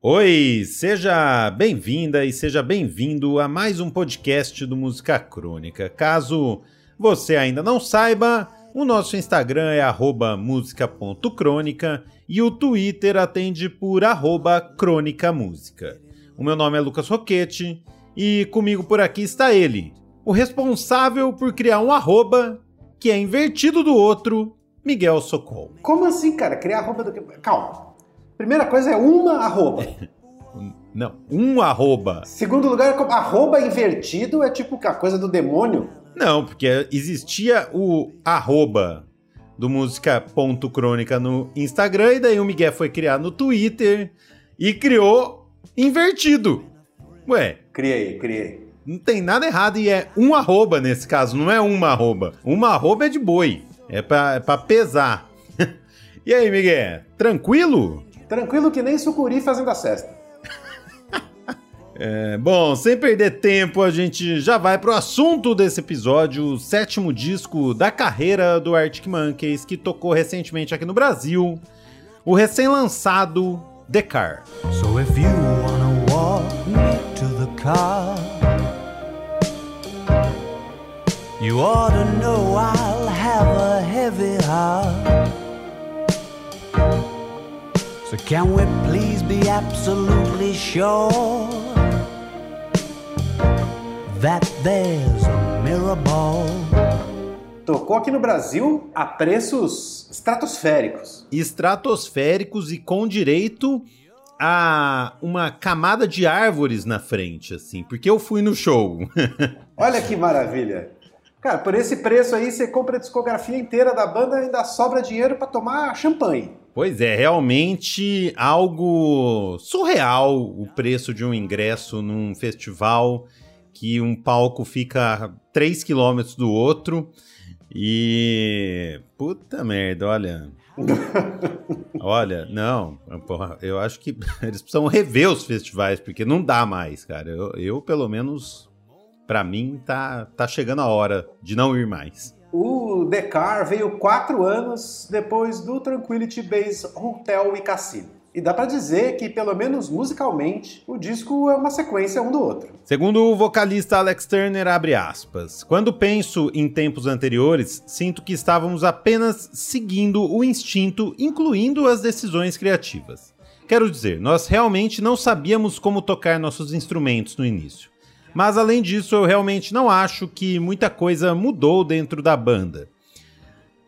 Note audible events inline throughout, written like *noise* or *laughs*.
Oi, seja bem-vinda e seja bem-vindo a mais um podcast do Música Crônica. Caso você ainda não saiba, o nosso Instagram é música.crônica e o Twitter atende por crônicamúsica. O meu nome é Lucas Roquete e comigo por aqui está ele, o responsável por criar um arroba que é invertido do outro, Miguel Socol. Como assim, cara? Criar arroba do que? Calma. Primeira coisa é uma arroba. *laughs* Não, um arroba. Segundo lugar, arroba invertido é tipo a coisa do demônio. Não, porque existia o arroba do música.crônica no Instagram e daí o Miguel foi criar no Twitter e criou invertido. Ué. Criei, criei. Não tem nada errado e é um arroba nesse caso, não é uma arroba. Uma arroba é de boi. É pra, é pra pesar. *laughs* e aí, Miguel? Tranquilo? Tranquilo que nem sucuri fazendo a cesta. *laughs* É, bom, sem perder tempo, a gente já vai pro assunto desse episódio, o sétimo disco da carreira do Arctic Monkeys, que tocou recentemente aqui no Brasil, o recém-lançado The Car. So if you wanna walk to the car You ought to know I'll have a heavy heart So can we please be absolutely sure that there's a mirrorball. Tocou aqui no Brasil a preços estratosféricos. Estratosféricos e com direito a uma camada de árvores na frente, assim, porque eu fui no show. *laughs* Olha que maravilha. Cara, por esse preço aí você compra a discografia inteira da banda e ainda sobra dinheiro para tomar champanhe. Pois é, realmente algo surreal o preço de um ingresso num festival que um palco fica a 3 km do outro. E. Puta merda, olha. *laughs* olha, não, porra, eu acho que *laughs* eles precisam rever os festivais, porque não dá mais, cara. Eu, eu pelo menos, para mim, tá, tá chegando a hora de não ir mais. O The veio quatro anos depois do Tranquility Base Hotel e Cassino. E dá para dizer que, pelo menos musicalmente, o disco é uma sequência um do outro. Segundo o vocalista Alex Turner, abre aspas. Quando penso em tempos anteriores, sinto que estávamos apenas seguindo o instinto, incluindo as decisões criativas. Quero dizer, nós realmente não sabíamos como tocar nossos instrumentos no início. Mas além disso, eu realmente não acho que muita coisa mudou dentro da banda.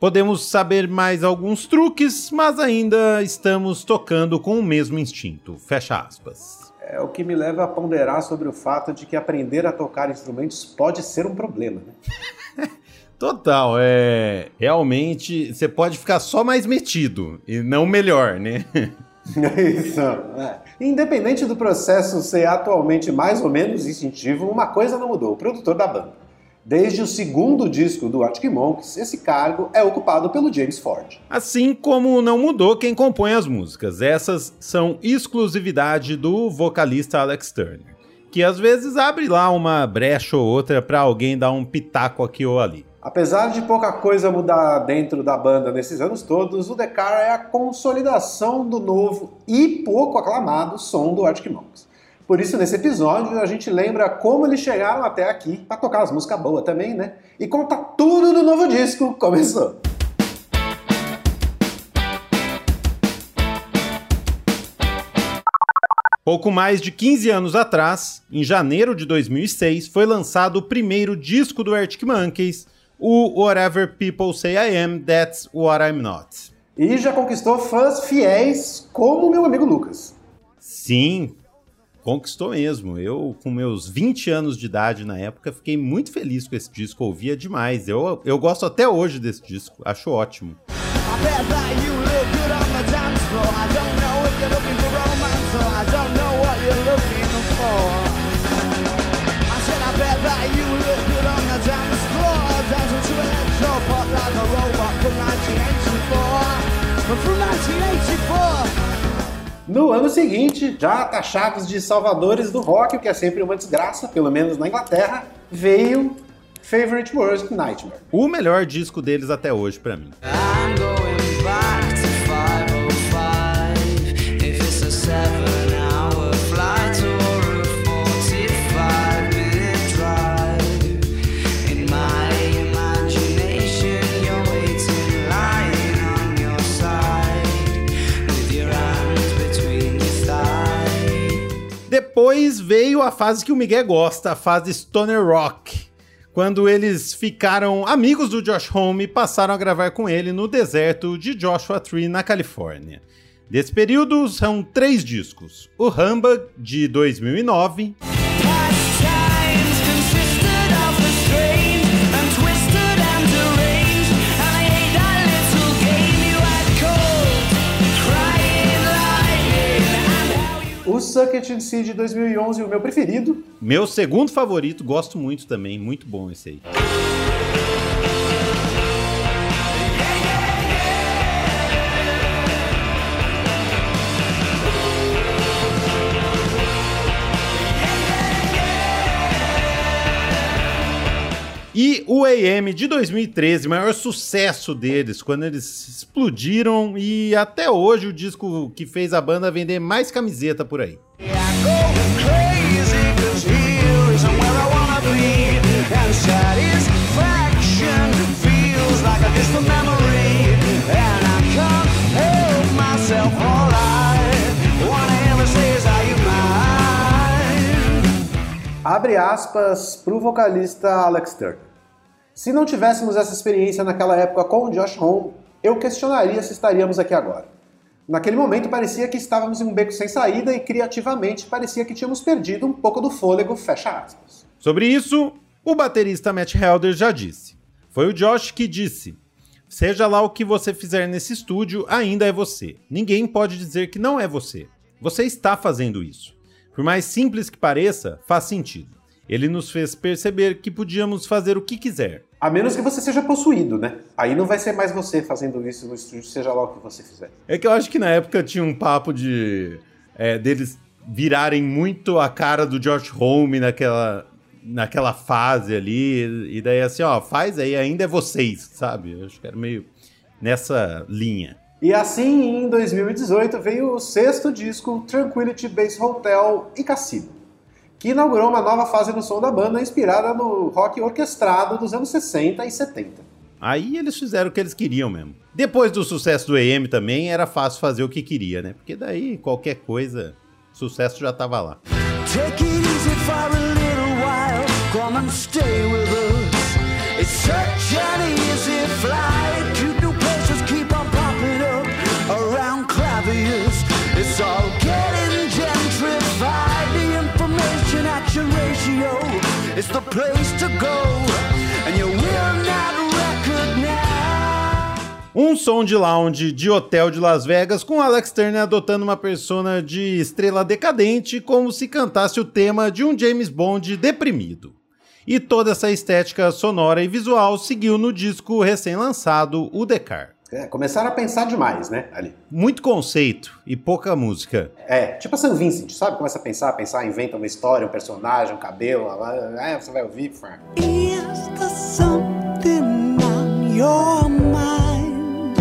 Podemos saber mais alguns truques, mas ainda estamos tocando com o mesmo instinto. Fecha aspas. É o que me leva a ponderar sobre o fato de que aprender a tocar instrumentos pode ser um problema, né? *laughs* Total, é. Realmente, você pode ficar só mais metido e não melhor, né? *laughs* *laughs* Isso. É. Independente do processo ser atualmente mais ou menos instintivo, uma coisa não mudou: o produtor da banda. Desde o segundo disco do Arctic Monkeys, esse cargo é ocupado pelo James Ford. Assim como não mudou quem compõe as músicas, essas são exclusividade do vocalista Alex Turner, que às vezes abre lá uma brecha ou outra para alguém dar um pitaco aqui ou ali. Apesar de pouca coisa mudar dentro da banda nesses anos todos, o The Car é a consolidação do novo e pouco aclamado som do Arctic Monkeys. Por isso, nesse episódio, a gente lembra como eles chegaram até aqui para tocar as músicas boas também, né? E conta tudo do novo disco. Começou! Pouco mais de 15 anos atrás, em janeiro de 2006, foi lançado o primeiro disco do Arctic Monkeys, o Whatever People Say I Am, That's What I'm Not. E já conquistou fãs fiéis como meu amigo Lucas. Sim, Conquistou mesmo. Eu, com meus 20 anos de idade na época, fiquei muito feliz com esse disco, ouvia demais. Eu, eu gosto até hoje desse disco, acho ótimo. From no ano seguinte, já taxados de salvadores do rock, o que é sempre uma desgraça, pelo menos na Inglaterra, veio Favorite Worst Nightmare. O melhor disco deles até hoje para mim. Depois veio a fase que o Miguel gosta, a fase Stoner Rock, quando eles ficaram amigos do Josh Homme e passaram a gravar com ele no deserto de Joshua Tree, na Califórnia. Desse período são três discos: o Humbug, de 2009. O Suck It and See de 2011, o meu preferido. Meu segundo favorito, gosto muito também, muito bom esse aí. E o AM de 2013, maior sucesso deles, quando eles explodiram e até hoje o disco que fez a banda vender mais camiseta por aí. Abre aspas para o vocalista Alex Turner. Se não tivéssemos essa experiência naquela época com o Josh Home, eu questionaria se estaríamos aqui agora. Naquele momento parecia que estávamos em um beco sem saída e criativamente parecia que tínhamos perdido um pouco do fôlego, fecha aspas. Sobre isso, o baterista Matt Helder já disse. Foi o Josh que disse: Seja lá o que você fizer nesse estúdio, ainda é você. Ninguém pode dizer que não é você. Você está fazendo isso. Por mais simples que pareça, faz sentido. Ele nos fez perceber que podíamos fazer o que quiser. A menos que você seja possuído, né? Aí não vai ser mais você fazendo isso no estúdio, seja lá o que você fizer. É que eu acho que na época tinha um papo de. É, deles virarem muito a cara do George Home naquela, naquela fase ali. E daí assim, ó, faz aí, ainda é vocês, sabe? Eu acho que era meio nessa linha. E assim, em 2018, veio o sexto disco, Tranquility Base Hotel e Cassino que inaugurou uma nova fase no som da banda inspirada no rock orquestrado dos anos 60 e 70. Aí eles fizeram o que eles queriam mesmo. Depois do sucesso do EM também era fácil fazer o que queria, né? Porque daí qualquer coisa, sucesso já tava lá. Take it easy for a little while, come and stay with us. It's such action ratio is the place to go, and you will not. Um som de lounge de hotel de Las Vegas com Alex Turner adotando uma persona de estrela decadente como se cantasse o tema de um James Bond deprimido. E toda essa estética sonora e visual seguiu no disco recém-lançado, o Decar. É, começaram a pensar demais, né, ali. Muito conceito e pouca música. É, tipo a San Vincent, sabe? Começa a pensar, pensar, inventa uma história, um personagem, um cabelo, é, você vai ouvir. Is there something on your mind?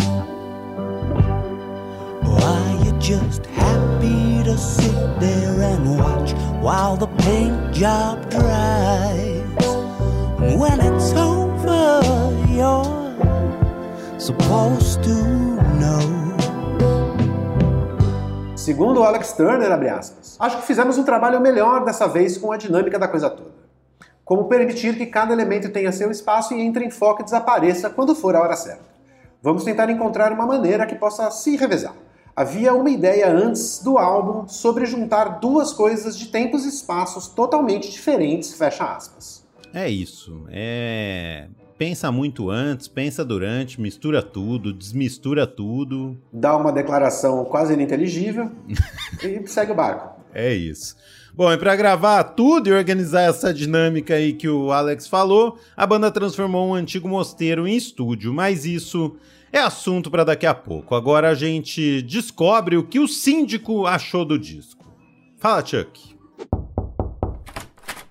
Or are you just happy to sit there and watch while the paint job dries? When it's over, you're supposed to know. Segundo o Alex Turner, abre aspas, acho que fizemos um trabalho melhor dessa vez com a dinâmica da coisa toda. Como permitir que cada elemento tenha seu espaço e entre em foco e desapareça quando for a hora certa. Vamos tentar encontrar uma maneira que possa se revezar. Havia uma ideia antes do álbum sobre juntar duas coisas de tempos e espaços totalmente diferentes, fecha aspas. É isso. É pensa muito antes, pensa durante, mistura tudo, desmistura tudo. Dá uma declaração quase ininteligível *laughs* e segue o barco. É isso. Bom, e para gravar tudo e organizar essa dinâmica aí que o Alex falou, a banda transformou um antigo mosteiro em estúdio, mas isso é assunto para daqui a pouco. Agora a gente descobre o que o síndico achou do disco. Fala, Chuck.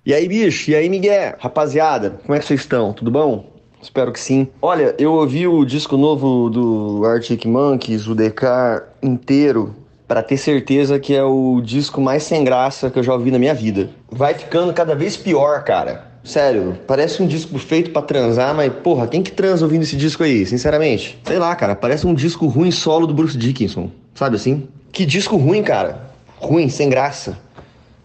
E aí, bicho? E aí, Miguel? Rapaziada, como é que vocês estão? Tudo bom? Espero que sim. Olha, eu ouvi o disco novo do Arctic Monkeys, o Decar inteiro, para ter certeza que é o disco mais sem graça que eu já ouvi na minha vida. Vai ficando cada vez pior, cara. Sério, parece um disco feito para transar, mas porra, quem que transa ouvindo esse disco aí, sinceramente? Sei lá, cara, parece um disco ruim solo do Bruce Dickinson, sabe assim? Que disco ruim, cara. Ruim, sem graça.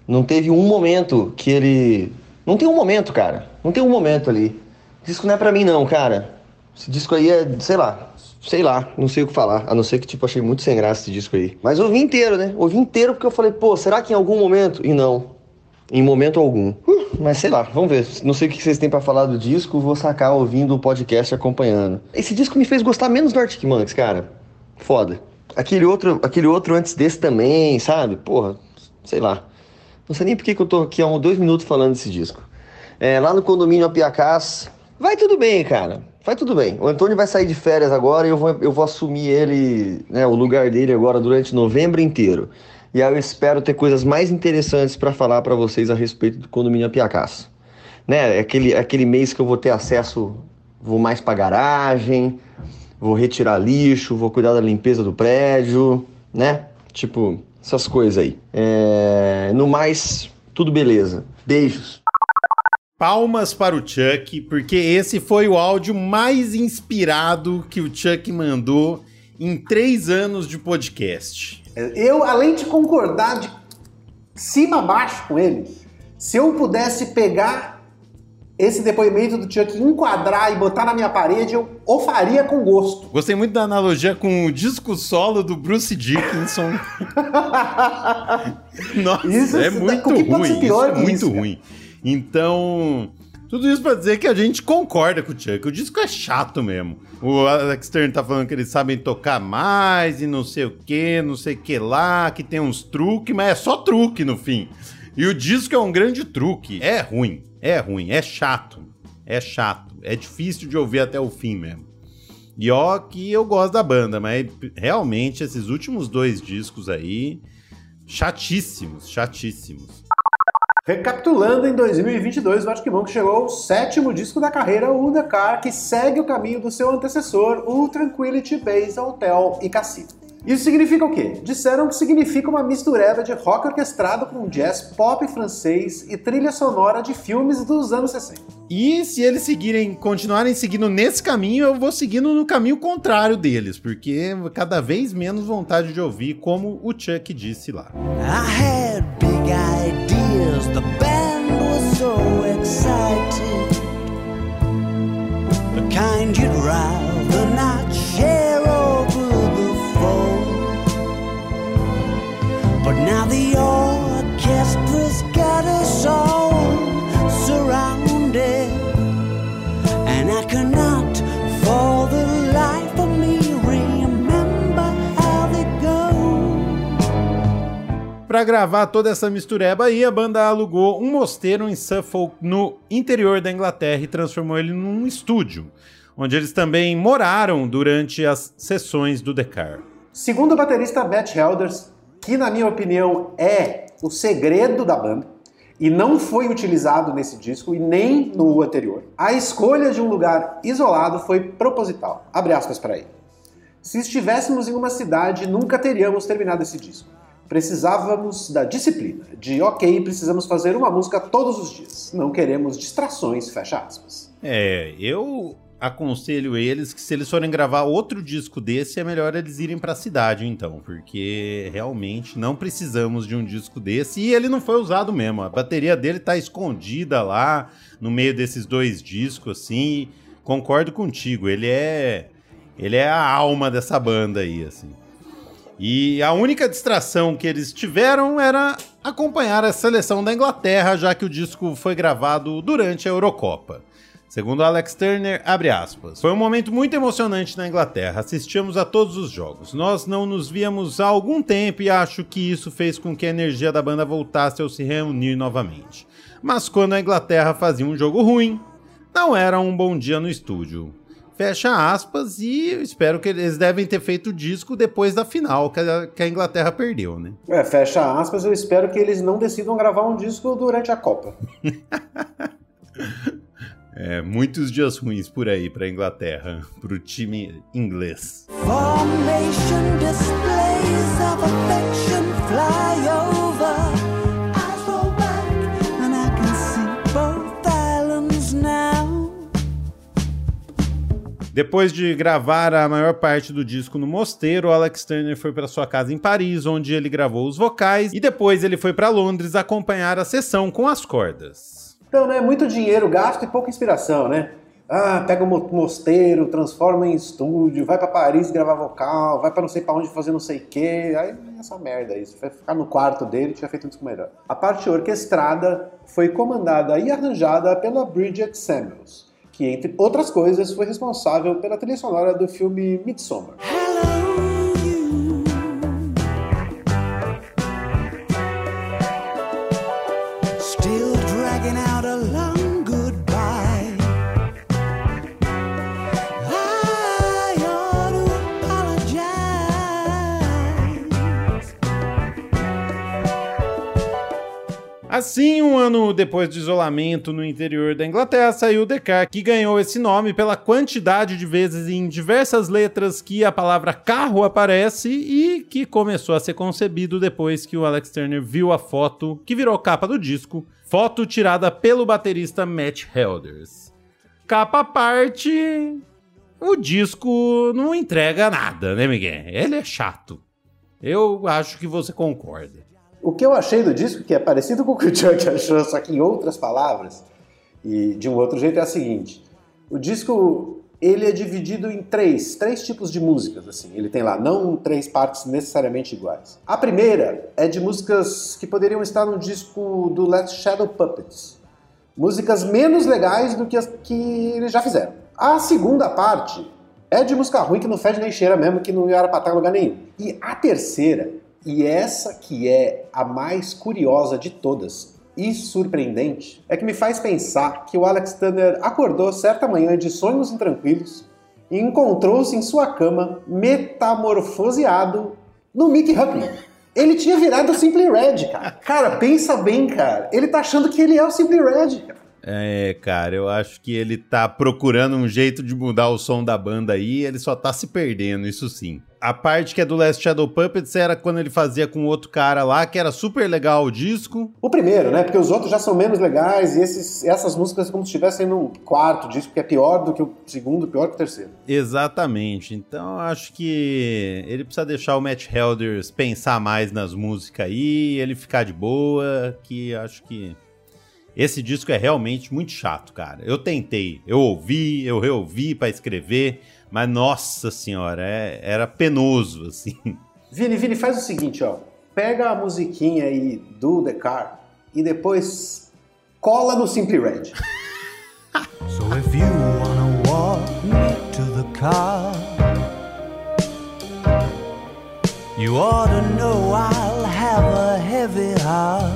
Não teve um momento que ele. Não tem um momento, cara. Não tem um momento ali. Disco não é pra mim, não, cara. Esse disco aí é, sei lá, sei lá, não sei o que falar. A não ser que, tipo, achei muito sem graça esse disco aí. Mas ouvi inteiro, né? Ouvi inteiro porque eu falei, pô, será que em algum momento. E não. Em momento algum. Uh, mas sei lá, vamos ver. Não sei o que vocês têm para falar do disco, vou sacar ouvindo o podcast acompanhando. Esse disco me fez gostar menos do Arctic Monkeys, cara. Foda. Aquele outro, aquele outro antes desse também, sabe? Porra, sei lá. Não sei nem por que eu tô aqui há uns dois minutos falando desse disco. É, lá no condomínio Apiacás, vai tudo bem, cara. Vai tudo bem. O Antônio vai sair de férias agora e eu vou, eu vou assumir ele, né, o lugar dele agora durante novembro inteiro. E aí eu espero ter coisas mais interessantes para falar para vocês a respeito do condomínio Apiacás. Né, é aquele, é aquele mês que eu vou ter acesso, vou mais para garagem, vou retirar lixo, vou cuidar da limpeza do prédio, né? Tipo, essas coisas aí. É... No mais, tudo beleza. Beijos. Palmas para o Chuck, porque esse foi o áudio mais inspirado que o Chuck mandou em três anos de podcast. Eu, além de concordar de cima a baixo com ele, se eu pudesse pegar esse depoimento do Chuck, enquadrar e botar na minha parede, eu o faria com gosto. Gostei muito da analogia com o disco solo do Bruce Dickinson. *laughs* Nossa, isso, é muito ruim. Isso é muito isso, ruim. Então, tudo isso pra dizer que a gente concorda com o Chuck. O disco é chato mesmo. O Alex Turner tá falando que eles sabem tocar mais e não sei o que, não sei o que lá, que tem uns truques, mas é só truque no fim. E o disco é um grande truque. É ruim. É ruim, é chato. É chato. É difícil de ouvir até o fim mesmo. E ó, que eu gosto da banda, mas realmente esses últimos dois discos aí, chatíssimos, chatíssimos. Recapitulando, em 2022, o Arctic Monkeys chegou ao sétimo disco da carreira, o The Car, que segue o caminho do seu antecessor, o Tranquility Base Hotel e Cassino. Isso significa o quê? Disseram que significa uma mistureba de rock orquestrado com jazz pop francês e trilha sonora de filmes dos anos 60. E se eles seguirem, continuarem seguindo nesse caminho, eu vou seguindo no caminho contrário deles, porque cada vez menos vontade de ouvir, como o Chuck disse lá. I had big ideas, the band was so excited. The kind you'd rather not share over the phone. But now the Para gravar toda essa mistureba aí, a banda alugou um mosteiro em Suffolk, no interior da Inglaterra, e transformou ele num estúdio, onde eles também moraram durante as sessões do The Car. Segundo o baterista Matt Helders, que na minha opinião é o segredo da banda e não foi utilizado nesse disco e nem no anterior. A escolha de um lugar isolado foi proposital. Abre aspas para ele. Se estivéssemos em uma cidade, nunca teríamos terminado esse disco. Precisávamos da disciplina, de ok, precisamos fazer uma música todos os dias. Não queremos distrações, fecha aspas. É, eu aconselho eles que se eles forem gravar outro disco desse, é melhor eles irem para a cidade, então, porque realmente não precisamos de um disco desse e ele não foi usado mesmo. A bateria dele tá escondida lá no meio desses dois discos, assim. Concordo contigo, ele é ele é a alma dessa banda aí, assim. E a única distração que eles tiveram era acompanhar a seleção da Inglaterra, já que o disco foi gravado durante a Eurocopa. Segundo Alex Turner, abre aspas. Foi um momento muito emocionante na Inglaterra. Assistíamos a todos os jogos. Nós não nos víamos há algum tempo e acho que isso fez com que a energia da banda voltasse ao se reunir novamente. Mas quando a Inglaterra fazia um jogo ruim, não era um bom dia no estúdio. Fecha aspas e espero que eles devem ter feito o disco depois da final que a, que a Inglaterra perdeu, né? É, fecha aspas, eu espero que eles não decidam gravar um disco durante a Copa. *laughs* É, muitos dias ruins por aí para a Inglaterra, para o time inglês. Formation displays of affection fly Depois de gravar a maior parte do disco no mosteiro, Alex Turner foi para sua casa em Paris, onde ele gravou os vocais, e depois ele foi para Londres acompanhar a sessão com as cordas. Então, né, muito dinheiro gasto e pouca inspiração, né? Ah, pega o mosteiro, transforma em estúdio, vai para Paris gravar vocal, vai para não sei para onde fazer não sei o quê. Aí essa merda aí, vai ficar no quarto dele tinha feito um disco melhor. A parte orquestrada foi comandada e arranjada pela Bridget Samuels que, entre outras coisas, foi responsável pela trilha sonora do filme Midsommar. Assim, um ano depois do isolamento no interior da Inglaterra, saiu Descartes, que ganhou esse nome pela quantidade de vezes em diversas letras que a palavra carro aparece e que começou a ser concebido depois que o Alex Turner viu a foto que virou capa do disco, foto tirada pelo baterista Matt Helders. Capa à parte, o disco não entrega nada, né, Miguel? Ele é chato. Eu acho que você concorda. O que eu achei do disco, que é parecido com o que o *laughs* Chuck achou, só que em outras palavras, e de um outro jeito, é a seguinte. O disco, ele é dividido em três, três tipos de músicas, assim. Ele tem lá, não três partes necessariamente iguais. A primeira é de músicas que poderiam estar no disco do Let's Shadow Puppets. Músicas menos legais do que as que eles já fizeram. A segunda parte é de música ruim que não fede nem cheira mesmo, que não pra estar em lugar nenhum. E a terceira e essa que é a mais curiosa de todas e surpreendente é que me faz pensar que o Alex Turner acordou certa manhã de sonhos intranquilos e encontrou-se em sua cama metamorfoseado no Mickey Huckney. Ele tinha virado o Simply Red, cara. Cara, pensa bem, cara. Ele tá achando que ele é o Simply Red, cara. É, cara, eu acho que ele tá procurando um jeito de mudar o som da banda aí, ele só tá se perdendo, isso sim. A parte que é do Last Shadow Puppets era quando ele fazia com outro cara lá, que era super legal o disco. O primeiro, né? Porque os outros já são menos legais e esses, essas músicas como se estivessem no quarto disco, que é pior do que o segundo, pior que o terceiro. Exatamente. Então acho que ele precisa deixar o Matt Helders pensar mais nas músicas aí, ele ficar de boa, que acho que esse disco é realmente muito chato, cara. Eu tentei, eu ouvi, eu reouvi para escrever, mas nossa senhora, é, era penoso, *laughs* assim. Vini, Vini, faz o seguinte, ó. Pega a musiquinha aí do The Car e depois cola no Simply Red. *laughs* so if you wanna walk to the car You ought to know I'll have a heavy heart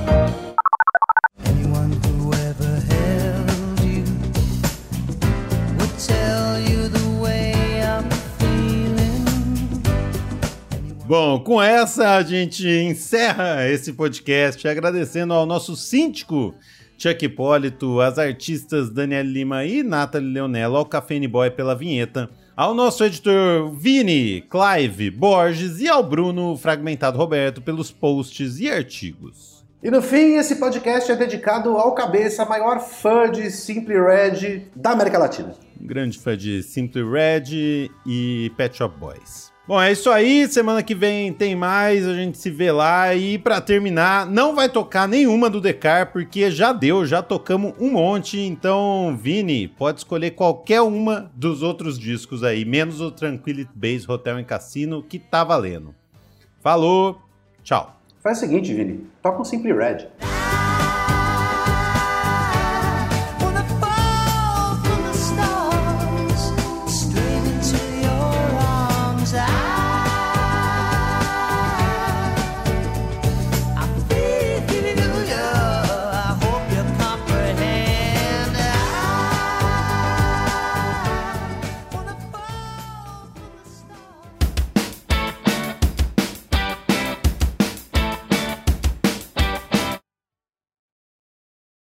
Bom, com essa a gente encerra esse podcast agradecendo ao nosso síndico Chuck Hipólito, às artistas Daniel Lima e Nathalie Leonello, ao Café Boy pela vinheta, ao nosso editor Vini, Clive, Borges e ao Bruno Fragmentado Roberto pelos posts e artigos. E no fim, esse podcast é dedicado ao cabeça, maior fã de Simply Red da América Latina. Um grande fã de Simply Red e Pet Shop Boys. Bom, é isso aí. Semana que vem tem mais. A gente se vê lá. E para terminar, não vai tocar nenhuma do Decar, porque já deu, já tocamos um monte. Então, Vini, pode escolher qualquer uma dos outros discos aí, menos o Tranquility Base Hotel em Cassino, que tá valendo. Falou, tchau. Faz o seguinte, Vini, toca um Simply Red.